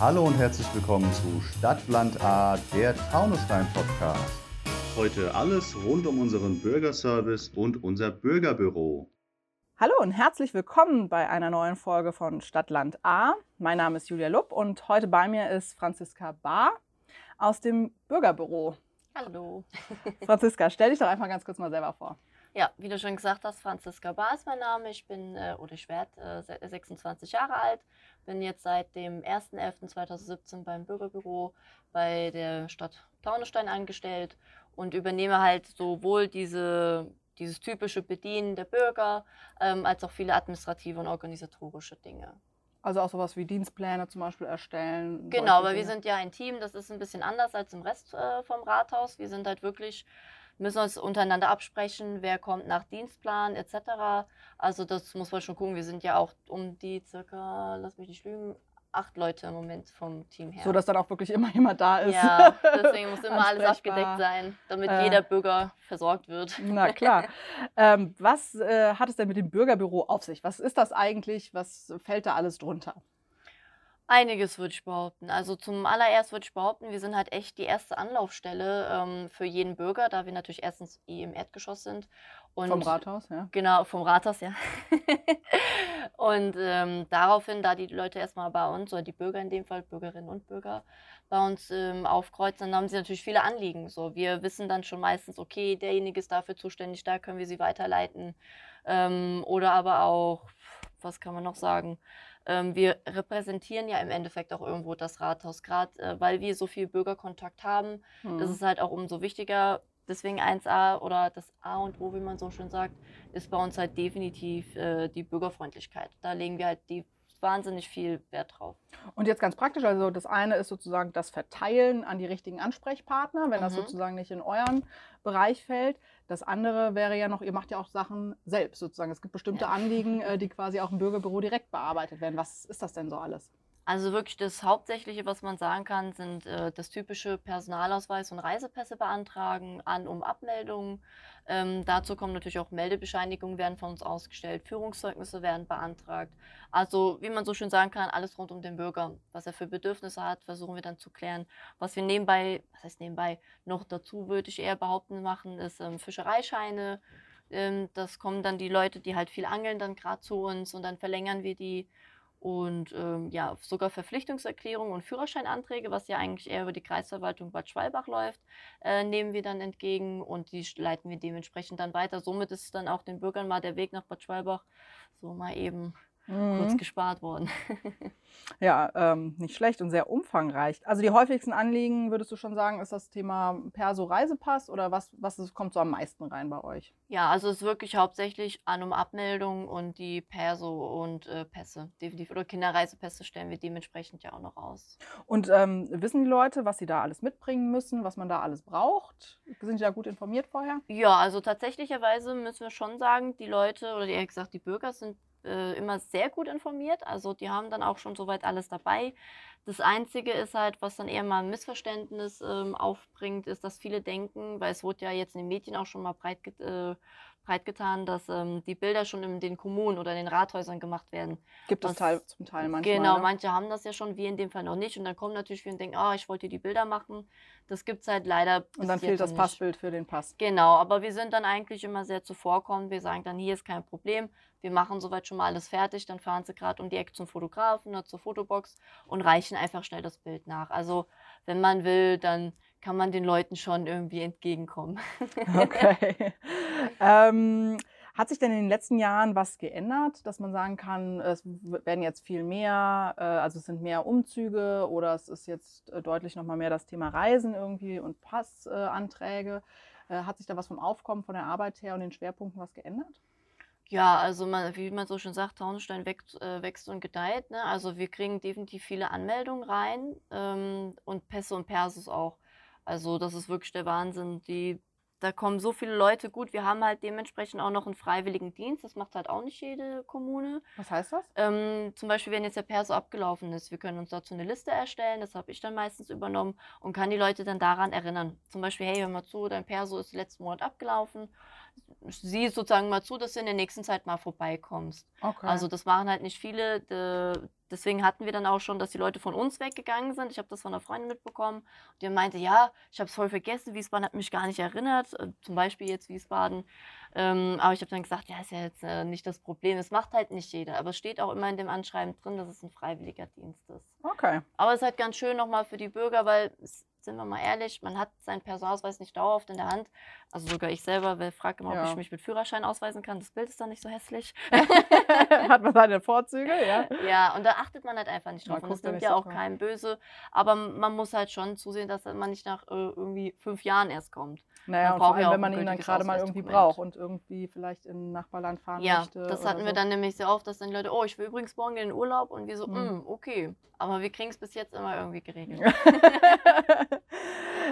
Hallo und herzlich willkommen zu Stadtland A, der Taunusstein Podcast. Heute alles rund um unseren Bürgerservice und unser Bürgerbüro. Hallo und herzlich willkommen bei einer neuen Folge von Stadtland A. Mein Name ist Julia Lupp und heute bei mir ist Franziska Bahr aus dem Bürgerbüro. Hallo. Franziska, stell dich doch einfach ganz kurz mal selber vor. Ja, wie du schon gesagt hast, Franziska Bahr ist mein Name. Ich bin, äh, oder ich werde äh, 26 Jahre alt, bin jetzt seit dem 1.11.2017 beim Bürgerbüro bei der Stadt Taunusstein angestellt und übernehme halt sowohl diese, dieses typische Bedienen der Bürger ähm, als auch viele administrative und organisatorische Dinge. Also auch sowas wie Dienstpläne zum Beispiel erstellen. Genau, weil wir sind ja ein Team, das ist ein bisschen anders als im Rest äh, vom Rathaus. Wir sind halt wirklich, müssen uns untereinander absprechen, wer kommt nach Dienstplan etc. Also das muss man schon gucken. Wir sind ja auch um die circa, lass mich nicht lügen, acht Leute im Moment vom Team her. So dass dann auch wirklich immer jemand da ist. Ja, deswegen muss immer alles abgedeckt sein, damit äh, jeder Bürger versorgt wird. Na klar. ähm, was äh, hat es denn mit dem Bürgerbüro auf sich? Was ist das eigentlich? Was fällt da alles drunter? Einiges würde ich behaupten. Also zum allererst würde ich behaupten, wir sind halt echt die erste Anlaufstelle ähm, für jeden Bürger, da wir natürlich erstens eh im Erdgeschoss sind. Und vom Rathaus, ja. Genau, vom Rathaus, ja. und ähm, daraufhin, da die Leute erstmal bei uns, oder die Bürger in dem Fall, Bürgerinnen und Bürger, bei uns ähm, aufkreuzen, dann haben sie natürlich viele Anliegen. So, wir wissen dann schon meistens, okay, derjenige ist dafür zuständig, da können wir sie weiterleiten. Ähm, oder aber auch, was kann man noch sagen? Ähm, wir repräsentieren ja im Endeffekt auch irgendwo das Rathaus, gerade äh, weil wir so viel Bürgerkontakt haben. Mhm. Das ist halt auch umso wichtiger. Deswegen 1a oder das A und O, wie man so schön sagt, ist bei uns halt definitiv äh, die Bürgerfreundlichkeit. Da legen wir halt die wahnsinnig viel Wert drauf. Und jetzt ganz praktisch, also das eine ist sozusagen das Verteilen an die richtigen Ansprechpartner, wenn mhm. das sozusagen nicht in euren Bereich fällt. Das andere wäre ja noch, ihr macht ja auch Sachen selbst sozusagen. Es gibt bestimmte ja. Anliegen, äh, die quasi auch im Bürgerbüro direkt bearbeitet werden. Was ist das denn so alles? Also wirklich das Hauptsächliche, was man sagen kann, sind äh, das typische Personalausweis und Reisepässe beantragen, An- um Abmeldungen. Ähm, dazu kommen natürlich auch Meldebescheinigungen werden von uns ausgestellt, Führungszeugnisse werden beantragt. Also wie man so schön sagen kann, alles rund um den Bürger. Was er für Bedürfnisse hat, versuchen wir dann zu klären. Was wir nebenbei, was heißt nebenbei, noch dazu würde ich eher behaupten machen, ist ähm, Fischereischeine. Ähm, das kommen dann die Leute, die halt viel angeln, dann gerade zu uns und dann verlängern wir die und ähm, ja, sogar Verpflichtungserklärungen und Führerscheinanträge, was ja eigentlich eher über die Kreisverwaltung Bad Schwalbach läuft, äh, nehmen wir dann entgegen und die leiten wir dementsprechend dann weiter. Somit ist dann auch den Bürgern mal der Weg nach Bad Schwalbach so mal eben mhm. kurz gespart worden. ja, ähm, nicht schlecht und sehr umfangreich. Also die häufigsten Anliegen, würdest du schon sagen, ist das Thema Perso-Reisepass oder was, was ist, kommt so am meisten rein bei euch? Ja, also es ist wirklich hauptsächlich An- um Abmeldung und die Perso und äh, Pässe, definitiv. Oder Kinderreisepässe stellen wir dementsprechend ja auch noch aus. Und ähm, wissen die Leute, was sie da alles mitbringen müssen, was man da alles braucht? Sind die da gut informiert vorher? Ja, also tatsächlicherweise müssen wir schon sagen, die Leute oder eher gesagt die Bürger sind äh, immer sehr gut informiert. Also die haben dann auch schon soweit alles dabei. Das Einzige ist halt, was dann eher mal ein Missverständnis ähm, aufbringt, ist, dass viele denken, weil es wurde ja jetzt in den Medien auch schon mal breit, äh, breitgetan, dass ähm, die Bilder schon in den Kommunen oder in den Rathäusern gemacht werden. Gibt es Teil, zum Teil manchmal. Genau, ne? manche haben das ja schon, wir in dem Fall noch nicht. Und dann kommen natürlich viele und denken, ah, oh, ich wollte die Bilder machen. Das gibt es halt leider. Und dann fehlt das nicht. Passbild für den Pass. Genau, aber wir sind dann eigentlich immer sehr zuvorkommend. Wir sagen dann, hier ist kein Problem. Wir machen soweit schon mal alles fertig. Dann fahren sie gerade um die Ecke zum Fotografen oder zur Fotobox und reichen einfach schnell das Bild nach. Also, wenn man will, dann kann man den Leuten schon irgendwie entgegenkommen. Okay. ähm, hat sich denn in den letzten Jahren was geändert, dass man sagen kann, es werden jetzt viel mehr, äh, also es sind mehr Umzüge oder es ist jetzt äh, deutlich nochmal mehr das Thema Reisen irgendwie und Passanträge? Äh, hat sich da was vom Aufkommen von der Arbeit her und den Schwerpunkten was geändert? Ja, also man, wie man so schon sagt, Taunusstein wächst, äh, wächst und gedeiht. Ne? Also wir kriegen definitiv viele Anmeldungen rein ähm, und Pässe und Persus auch. Also das ist wirklich der Wahnsinn. Die, da kommen so viele Leute gut. Wir haben halt dementsprechend auch noch einen freiwilligen Dienst. Das macht halt auch nicht jede Kommune. Was heißt das? Ähm, zum Beispiel, wenn jetzt der Perso abgelaufen ist, wir können uns dazu eine Liste erstellen. Das habe ich dann meistens übernommen und kann die Leute dann daran erinnern. Zum Beispiel, hey, hör mal zu, dein Perso ist letzten Monat abgelaufen. Sieh sozusagen mal zu, dass du in der nächsten Zeit mal vorbeikommst. Okay. Also das machen halt nicht viele. De, deswegen hatten wir dann auch schon, dass die Leute von uns weggegangen sind. Ich habe das von einer Freundin mitbekommen. Die meinte, ja, ich habe es voll vergessen, Wiesbaden hat mich gar nicht erinnert. Äh, zum Beispiel jetzt Wiesbaden. Ähm, aber ich habe dann gesagt, ja, ist ja jetzt äh, nicht das Problem. Es macht halt nicht jeder. Aber es steht auch immer in dem Anschreiben drin, dass es ein freiwilliger Dienst ist. okay. Aber es ist halt ganz schön nochmal für die Bürger, weil, es, sind wir mal ehrlich, man hat seinen Personalausweis nicht dauerhaft in der Hand. Also sogar ich selber frage immer, ob Ja. ich mich mit Führerschein ausweisen kann. Das Bild ist dann nicht so hässlich. Hat man seine Vorzüge, ja? Ja, und da achtet man halt einfach nicht Man drauf. Und das nimmt ja auch keinem böse. Aber man muss halt schon zusehen, dass man nicht nach äh, irgendwie fünf Jahren erst kommt. Naja, Man und vor ja allem, wenn man ihn dann gerade mal irgendwie braucht und irgendwie vielleicht in ein Nachbarland fahren Ja, möchte. das oder hatten wir so. dann nämlich sehr oft, dass dann Leute, oh, ich will übrigens morgen in den Urlaub. Und wir so. "Mm, okay. Aber wir kriegen es bis jetzt immer irgendwie geregelt.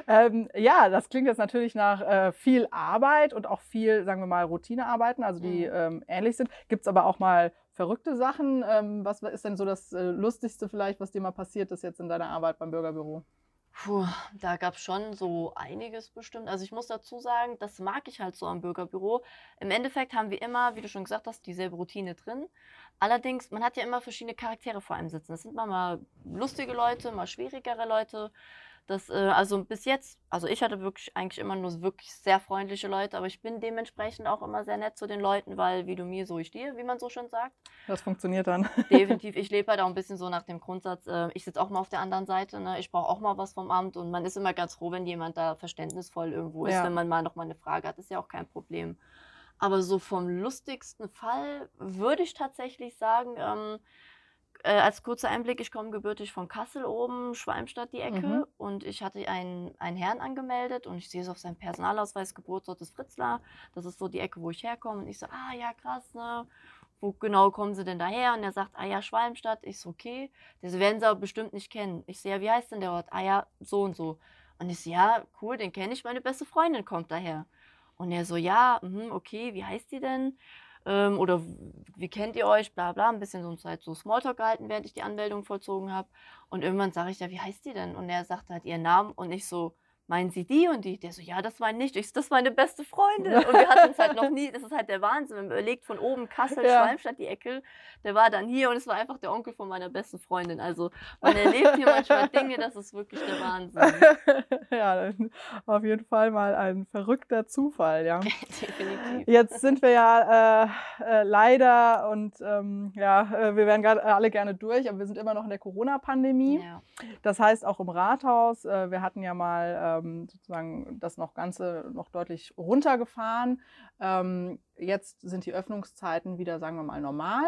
ähm, ja, das klingt jetzt natürlich nach äh, viel Arbeit und auch viel, sagen wir mal, Routinearbeiten, also die Mhm. ähm, ähnlich sind. Gibt es aber auch mal verrückte Sachen? Ähm, was ist denn so das äh, Lustigste vielleicht, was dir mal passiert ist jetzt in deiner Arbeit beim Bürgerbüro? Puh, da gab es schon so einiges bestimmt. Also ich muss dazu sagen, das mag ich halt so am Bürgerbüro. Im Endeffekt haben wir immer, wie du schon gesagt hast, dieselbe Routine drin. Allerdings, man hat ja immer verschiedene Charaktere vor einem sitzen. Es sind mal, mal lustige Leute, mal schwierigere Leute. Das, äh, also bis jetzt, also ich hatte wirklich eigentlich immer nur wirklich sehr freundliche Leute, aber ich bin dementsprechend auch immer sehr nett zu den Leuten, weil wie du mir, so ich dir, wie man so schön sagt. Das funktioniert dann. Definitiv. Ich lebe halt auch ein bisschen so nach dem Grundsatz, äh, ich sitze auch mal auf der anderen Seite, ne? ich brauche auch mal was vom Amt und man ist immer ganz froh, wenn jemand da verständnisvoll irgendwo ist, Ja. wenn man mal noch mal eine Frage hat, ist ja auch kein Problem. Aber so vom lustigsten Fall würde ich tatsächlich sagen, ähm, äh, als kurzer Einblick, ich komme gebürtig von Kassel oben, Schwalmstadt die Ecke Mhm. und ich hatte einen, einen Herrn angemeldet und ich sehe es auf seinem Personalausweis, Geburtsort ist Fritzlar, das ist so die Ecke, wo ich herkomme und ich so, ah ja krass, ne, wo genau kommen Sie denn daher? Und er sagt, ah ja, Schwalmstadt. Ich so, okay. So, werden Sie aber bestimmt nicht kennen. Ich so, ja, wie heißt denn der Ort? Ah ja, so und so. Und ich so, ja, cool, den kenne ich, meine beste Freundin kommt daher. Und er so, ja, mhm, okay, wie heißt die denn? Ähm, oder wie kennt ihr euch? Bla bla, ein bisschen so Zeit so Smalltalk gehalten, während ich die Anmeldung vollzogen habe. Und irgendwann sage ich, ja, wie heißt die denn? Und er sagt halt ihren Namen und ich so, meinen Sie die und die? Der so, ja, das meine ich. Ich so, das ist meine beste Freundin. Und wir hatten uns halt noch nie, das ist halt der Wahnsinn, wenn man überlegt, von oben Kassel, Ja. Schwalmstadt, die Ecke, der war dann hier und es war einfach der Onkel von meiner besten Freundin. Also man erlebt hier manchmal Dinge, das ist wirklich der Wahnsinn. ja, auf jeden Fall mal ein verrückter Zufall, ja. Definitiv. Jetzt sind wir ja äh, äh, leider und ähm, ja, äh, wir wären grad alle gerne durch, aber wir sind immer noch in der Corona-Pandemie. Ja. Das heißt auch im Rathaus, äh, wir hatten ja mal ähm, sozusagen das noch Ganze noch deutlich runtergefahren. Ähm, jetzt sind die Öffnungszeiten wieder, sagen wir mal, normal.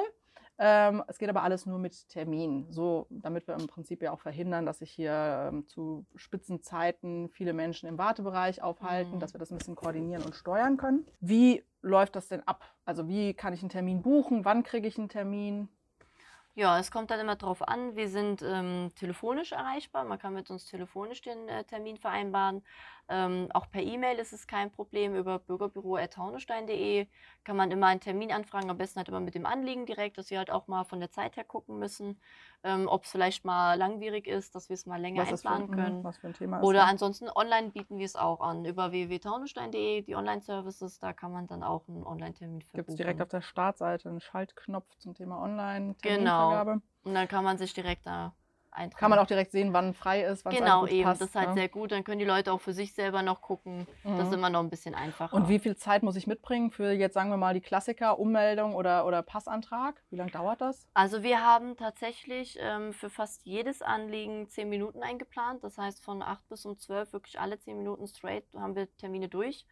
Ähm, es geht aber alles nur mit Termin, so damit wir im Prinzip ja auch verhindern, dass sich hier ähm, zu Spitzenzeiten viele Menschen im Wartebereich aufhalten, Mhm. dass wir das ein bisschen koordinieren und steuern können. Wie läuft das denn ab? Also wie kann ich einen Termin buchen? Wann kriege ich einen Termin? Ja, es kommt dann immer drauf an. Wir sind ähm, telefonisch erreichbar. Man kann mit uns telefonisch den äh, Termin vereinbaren. Ähm, auch per E-Mail ist es kein Problem. Über bürgerbüro.taunusstein.de kann man immer einen Termin anfragen. Am besten halt immer mit dem Anliegen direkt, dass wir halt auch mal von der Zeit her gucken müssen, ähm, ob es vielleicht mal langwierig ist, dass wir es mal länger Was das für, einplanen mhm, können. was für ein Thema ist? Oder ne? ansonsten online bieten wir es auch an. Über www.taunusstein.de, die Online-Services, da kann man dann auch einen Online-Termin Gibt es verbuchen. direkt auf der Startseite einen Schaltknopf zum Thema Genau. Online-Terminvergabe? Und dann kann man sich direkt da eintragen. Kann man auch direkt sehen, wann frei ist, wann es Genau, eben. passt. das ist halt ne? sehr gut. Dann können die Leute auch für sich selber noch gucken. Das ist Mhm. immer noch ein bisschen einfacher. Und wie viel Zeit muss ich mitbringen für jetzt sagen wir mal die Klassiker, Ummeldung oder, oder Passantrag? Wie lange dauert das? Also wir haben tatsächlich ähm, für fast jedes Anliegen zehn Minuten eingeplant. Das heißt von 8 bis um 12 wirklich alle zehn Minuten straight haben wir Termine durch.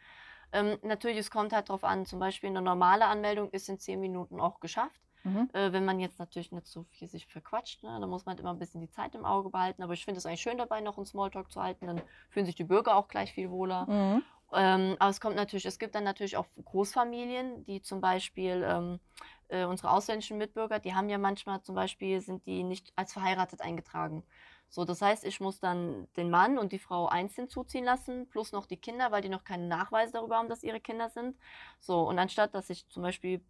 Ähm, natürlich, es kommt halt darauf an, zum Beispiel eine normale Anmeldung ist in zehn Minuten auch geschafft. Mhm. Äh, wenn man jetzt natürlich nicht so viel sich verquatscht, ne, dann muss man halt immer ein bisschen die Zeit im Auge behalten. Aber ich finde es eigentlich schön dabei, noch einen Smalltalk zu halten. Dann fühlen sich die Bürger auch gleich viel wohler. Mhm. Ähm, aber es kommt natürlich, es gibt dann natürlich auch Großfamilien, die zum Beispiel ähm, äh, unsere ausländischen Mitbürger, die haben ja manchmal zum Beispiel, sind die nicht als verheiratet eingetragen. So, das heißt, ich muss dann den Mann und die Frau einzeln zuziehen lassen, plus noch die Kinder, weil die noch keinen Nachweis darüber haben, dass ihre Kinder sind. So, und anstatt, dass ich zum Beispiel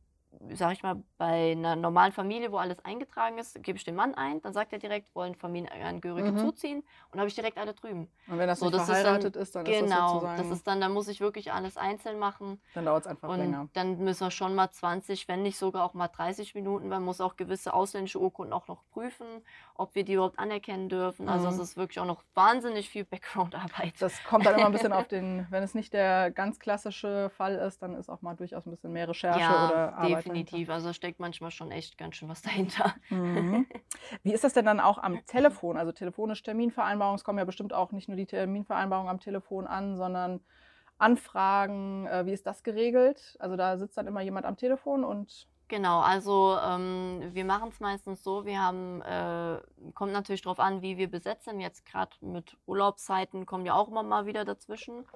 sag ich mal, bei einer normalen Familie, wo alles eingetragen ist, gebe ich den Mann ein, dann sagt er direkt, wollen Familienangehörige Mhm. zuziehen und habe ich direkt alle drüben. Und wenn das So, nicht das ist dann- verheiratet ist, dann ist das Genau, sozusagen, das ist dann, dann muss ich wirklich alles einzeln machen. dann dauert es einfach Und länger. dann müssen wir schon mal 20, wenn nicht sogar auch mal 30 Minuten. Man muss auch gewisse ausländische Urkunden auch noch prüfen, ob wir die überhaupt anerkennen dürfen. Also es Mhm. ist wirklich auch noch wahnsinnig viel Background-Arbeit. Das kommt dann immer ein bisschen auf den, wenn es nicht der ganz klassische Fall ist, dann ist auch mal durchaus ein bisschen mehr Recherche ja, oder Arbeit. Definitiv. Also da steckt manchmal schon echt ganz schön was dahinter. Mhm. Wie ist das denn dann auch am Telefon? Also telefonisch Terminvereinbarungen, es kommen ja bestimmt auch nicht nur die Terminvereinbarungen am Telefon an, sondern Anfragen. Äh, wie ist das geregelt? Also da sitzt dann immer jemand am Telefon und Genau, also ähm, wir machen es meistens so, wir haben, äh, kommt natürlich darauf an, wie wir besetzen. Jetzt gerade mit Urlaubszeiten kommen ja auch immer mal wieder dazwischen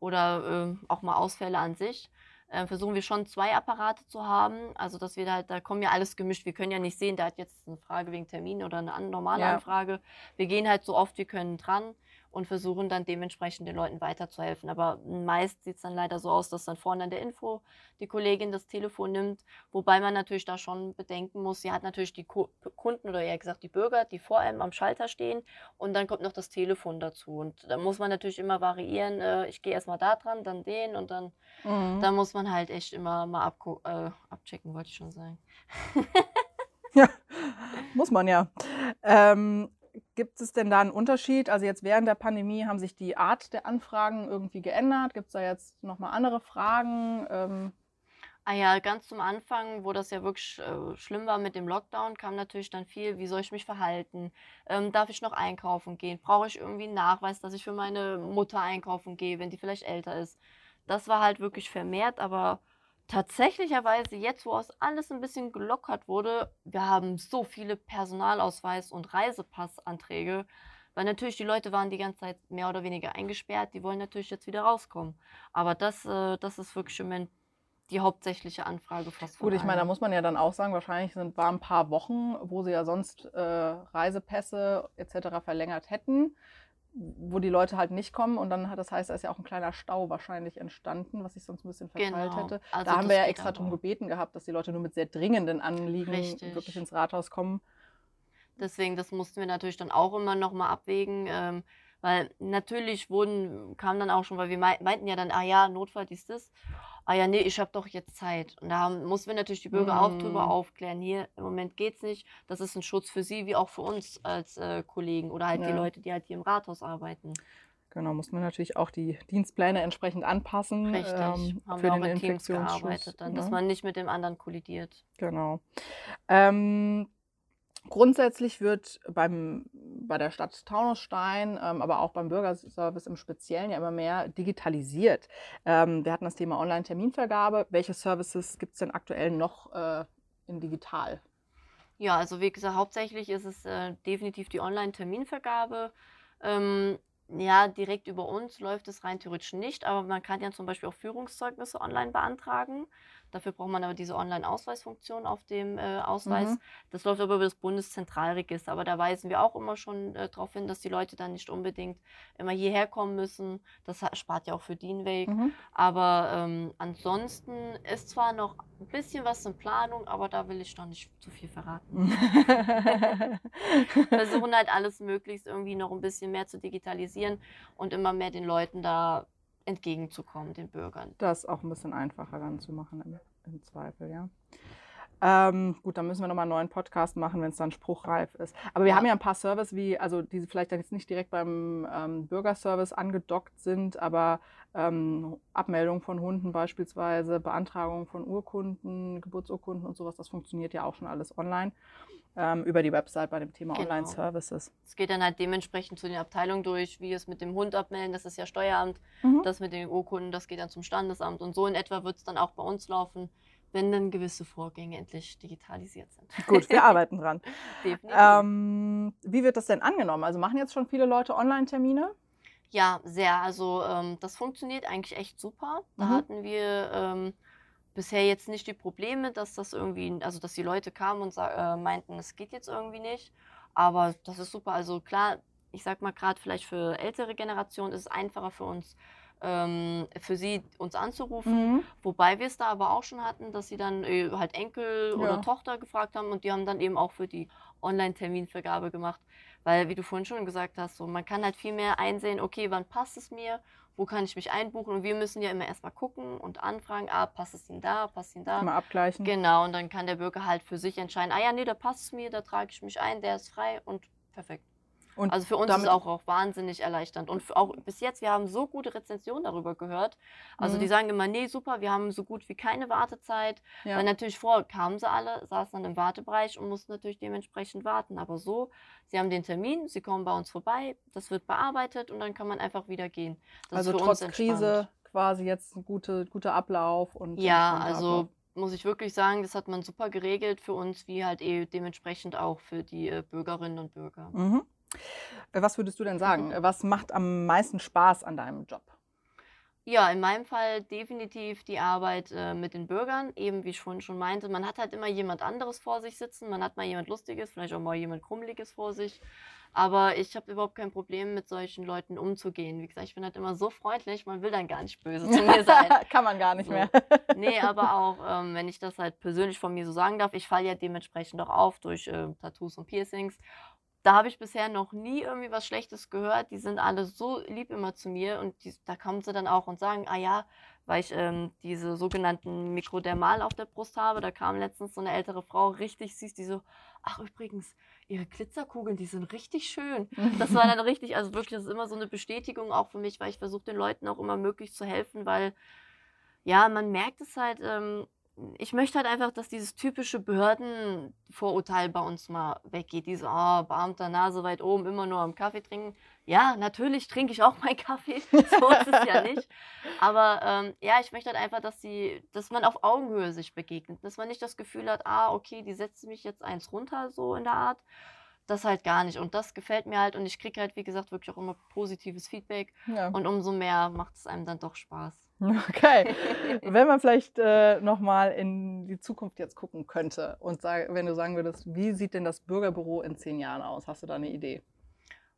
oder äh, auch mal Ausfälle an sich. Äh, versuchen wir schon zwei Apparate zu haben, also dass wir da halt, da kommen ja alles gemischt. Wir können ja nicht sehen, der hat jetzt eine Frage wegen Termin oder eine normale Ja. Anfrage. Wir gehen halt so oft wir können dran und versuchen dann dementsprechend den Leuten weiterzuhelfen. Aber meist sieht es dann leider so aus, dass dann vorne an der Info die Kollegin das Telefon nimmt, wobei man natürlich da schon bedenken muss, sie hat natürlich die Ku- Kunden oder eher gesagt die Bürger, die vor einem am Schalter stehen und dann kommt noch das Telefon dazu. Und da muss man natürlich immer variieren, äh, ich gehe erstmal da dran, dann den und dann, Mhm. da muss man halt echt immer mal äh, abchecken, wollte ich schon sagen. muss man ja. Ähm, gibt es denn da einen Unterschied? Also jetzt während der Pandemie haben sich die Art der Anfragen irgendwie geändert? Gibt es da jetzt nochmal andere Fragen? Ähm, Ah ja, ganz zum Anfang, wo das ja wirklich äh, schlimm war mit dem Lockdown, kam natürlich dann viel, wie soll ich mich verhalten? Ähm, darf ich noch einkaufen gehen? Brauche ich irgendwie einen Nachweis, dass ich für meine Mutter einkaufen gehe, wenn die vielleicht älter ist? Das war halt wirklich vermehrt, aber tatsächlicherweise jetzt, wo es alles ein bisschen gelockert wurde, wir haben so viele Personalausweis- und Reisepassanträge, weil natürlich die Leute waren die ganze Zeit mehr oder weniger eingesperrt, die wollen natürlich jetzt wieder rauskommen. Aber das, äh, das ist wirklich im Moment die hauptsächliche Anfrage fast Gut, ich meine, da muss man ja dann auch sagen, wahrscheinlich sind waren ein paar Wochen, wo sie ja sonst äh, Reisepässe etc. verlängert hätten, wo die Leute halt nicht kommen und dann hat das heißt, da ist ja auch ein kleiner Stau wahrscheinlich entstanden, was sich sonst ein bisschen verteilt Genau. hätte. Also da haben wir ja extra darum gebeten gehabt, dass die Leute nur mit sehr dringenden Anliegen Richtig. wirklich ins Rathaus kommen. Deswegen, das mussten wir natürlich dann auch immer nochmal abwägen, ähm, weil natürlich wurden, kam dann auch schon, weil wir mei- meinten ja dann, ah ja, Notfall dies, das. Ah ja, nee, ich habe doch jetzt Zeit. Und da haben, mussten wir natürlich die Bürger auch drüber Mm. aufklären. Hier, im Moment geht's nicht. Das ist ein Schutz für sie, wie auch für uns als äh, Kollegen oder halt die Ja. Leute, die halt hier im Rathaus arbeiten. Genau, mussten wir natürlich auch die Dienstpläne entsprechend anpassen. Richtig. ähm, haben für wir auch den mit Teams Infektionsschutz. gearbeitet, dann, dass ne? man nicht mit dem anderen kollidiert. Genau. Ähm, grundsätzlich wird beim, bei der Stadt Taunusstein, ähm, aber auch beim Bürgerservice im Speziellen ja immer mehr digitalisiert. Ähm, wir hatten das Thema Online-Terminvergabe. Welche Services gibt es denn aktuell noch äh, in digital? Ja, also wie gesagt, hauptsächlich ist es äh, definitiv die Online-Terminvergabe. Ähm, ja, direkt über uns läuft es rein theoretisch nicht, aber man kann ja zum Beispiel auch Führungszeugnisse online beantragen. Dafür braucht man aber diese Online-Ausweisfunktion auf dem äh, Ausweis. Mhm. Das läuft aber über das Bundeszentralregister. Aber da weisen wir auch immer schon äh, darauf hin, dass die Leute dann nicht unbedingt immer hierher kommen müssen. Das spart ja auch für die einen Weg. Mhm. Aber ähm, ansonsten ist zwar noch ein bisschen was in Planung, aber da will ich noch nicht zu viel verraten. Versuchen halt alles möglichst irgendwie noch ein bisschen mehr zu digitalisieren und immer mehr den Leuten da entgegenzukommen, den Bürgern. das auch ein bisschen einfacher dann zu machen im, im Zweifel, ja. Ähm, gut, dann müssen wir nochmal einen neuen Podcast machen, wenn es dann spruchreif ist. Aber wir Ja. haben ja ein paar Services, wie, also die vielleicht dann jetzt nicht direkt beim ähm, Bürgerservice angedockt sind, aber ähm, Abmeldung von Hunden beispielsweise, Beantragung von Urkunden, Geburtsurkunden und sowas, das funktioniert ja auch schon alles online ähm, über die Website bei dem Thema Genau. Online-Services. Es geht dann halt dementsprechend zu den Abteilungen durch, wie es mit dem Hund abmelden, das ist ja Steueramt, Mhm. das mit den Urkunden, das geht dann zum Standesamt und so in etwa wird es dann auch bei uns laufen, wenn dann gewisse Vorgänge endlich digitalisiert sind. Gut, wir arbeiten dran. Ähm, wie wird das denn angenommen? Also machen jetzt schon viele Leute Online-Termine? Ja, sehr. Also ähm, das funktioniert eigentlich echt super. Da Mhm. hatten wir ähm, bisher jetzt nicht die Probleme, dass das irgendwie, also dass die Leute kamen und äh, meinten, es geht jetzt irgendwie nicht. Aber das ist super. Also klar, ich sag mal gerade vielleicht für ältere Generationen ist es einfacher für uns, ähm, für sie uns anzurufen. Mhm. Wobei wir es da aber auch schon hatten, dass sie dann äh, halt Enkel oder Ja. Tochter gefragt haben und die haben dann eben auch für die Online-Terminvergabe gemacht. Weil, wie du vorhin schon gesagt hast, so, man kann halt viel mehr einsehen, okay, wann passt es mir, wo kann ich mich einbuchen und wir müssen ja immer erstmal gucken und anfragen, ah, passt es Ihnen da, passt es Ihnen da. Mal abgleichen. Genau, und dann kann der Bürger halt für sich entscheiden, ah ja, nee, da passt es mir, da trage ich mich ein, der ist frei und perfekt. Und Also für uns ist es auch, auch wahnsinnig erleichternd. Und auch bis jetzt, wir haben so gute Rezensionen darüber gehört. Also Mhm. die sagen immer, nee, super, wir haben so gut wie keine Wartezeit. ja. Weil natürlich vorher kamen sie alle, saßen dann im Wartebereich und mussten natürlich dementsprechend warten. Aber so, sie haben den Termin, sie kommen bei uns vorbei, das wird bearbeitet und dann kann man einfach wieder gehen. Das also ist für trotz uns Krise quasi jetzt ein gute, guter Ablauf und Ja, also Ablauf. muss ich wirklich sagen, das hat man super geregelt für uns, wie halt eh dementsprechend auch für die äh, Bürgerinnen und Bürger. Mhm. Äh, Was würdest du denn sagen? Äh, Was macht am meisten Spaß an deinem Job? Ja, in meinem Fall definitiv die Arbeit äh, mit den Bürgern. Eben wie ich vorhin schon meinte, man hat halt immer jemand anderes vor sich sitzen, man hat mal jemand Lustiges, vielleicht auch mal jemand Krummeliges vor sich. Aber ich habe überhaupt kein Problem, mit solchen Leuten umzugehen. Wie gesagt, ich bin halt immer so freundlich, man will dann gar nicht böse zu mir sein. Kann man gar nicht So. mehr. Nee, aber auch, ähm, wenn ich das halt persönlich von mir so sagen darf, ich falle ja dementsprechend auch auf durch äh, Tattoos und Piercings. Da habe ich bisher noch nie irgendwie was Schlechtes gehört. Die sind alle so lieb immer zu mir und die, da kommen sie dann auch und sagen, ah ja, weil ich ähm, diese sogenannten Mikrodermal auf der Brust habe. Da kam letztens so eine ältere Frau, richtig süß, die so, ach übrigens, ihre Glitzerkugeln, die sind richtig schön. Das war dann richtig, also wirklich, das ist immer so eine Bestätigung auch für mich, weil ich versuche den Leuten auch immer möglichst zu helfen, weil ja, man merkt es halt, ähm, ich möchte halt einfach, dass dieses typische Behördenvorurteil bei uns mal weggeht. Diese, oh, Beamter, Nase weit oben, immer nur am Kaffee trinken. Ja, natürlich trinke ich auch meinen Kaffee, so ist es ja nicht. Aber ähm, ja, ich möchte halt einfach, dass, die, dass man auf Augenhöhe sich begegnet. Dass man nicht das Gefühl hat, ah, okay, die setzt mich jetzt eins runter, so in der Art. Das halt gar nicht. Und das gefällt mir halt. Und ich kriege halt, wie gesagt, wirklich auch immer positives Feedback. Ja. Und umso mehr macht es einem dann doch Spaß. Okay. Wenn man vielleicht äh, nochmal in die Zukunft jetzt gucken könnte und sag, wenn du sagen würdest, wie sieht denn das Bürgerbüro in zehn Jahren aus? Hast du da eine Idee?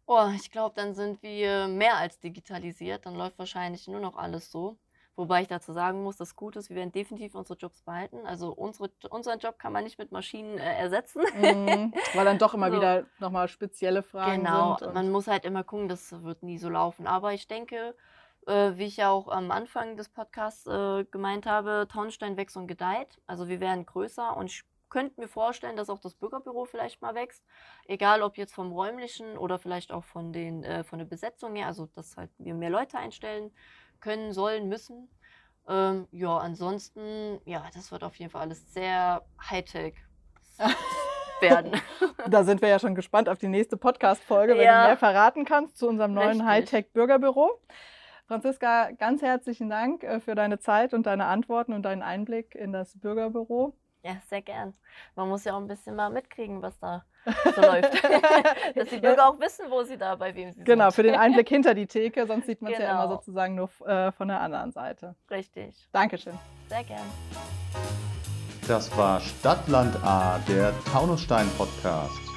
Oh, ich glaube, dann sind wir mehr als digitalisiert. Dann läuft wahrscheinlich nur noch alles so. Wobei ich dazu sagen muss, das Gute ist, wir werden definitiv unsere Jobs behalten. Also unsere, unseren Job kann man nicht mit Maschinen äh, ersetzen. Mhm. Weil dann doch immer So. wieder nochmal spezielle Fragen Genau, sind. und- man muss halt immer gucken, das wird nie so laufen. Aber ich denke, äh, wie ich ja auch am Anfang des Podcasts äh, gemeint habe, Taunstein wächst und gedeiht. Also wir werden größer und ich könnte mir vorstellen, dass auch das Bürgerbüro vielleicht mal wächst. Egal ob jetzt vom räumlichen oder vielleicht auch von, den, äh, von der Besetzung her, also dass halt wir mehr Leute einstellen können, sollen, müssen. Ähm, ja, ansonsten, ja, das wird auf jeden Fall alles sehr Hightech werden. Da sind wir ja schon gespannt auf die nächste Podcast-Folge, wenn Ja. du mehr verraten kannst zu unserem neuen. Hightech-Bürgerbüro. Franziska, ganz herzlichen Dank äh, für deine Zeit und deine Antworten und deinen Einblick in das Bürgerbüro. Ja, sehr gern. Man muss ja auch ein bisschen mal mitkriegen, was da so läuft. Dass die Bürger auch wissen, wo sie da bei wem sie Genau, sind. für den Einblick hinter die Theke, sonst sieht man es ja immer Genau. sozusagen nur äh, von der anderen Seite. Richtig. Dankeschön. Sehr gern. Das war Stadtland A, der Taunusstein Podcast.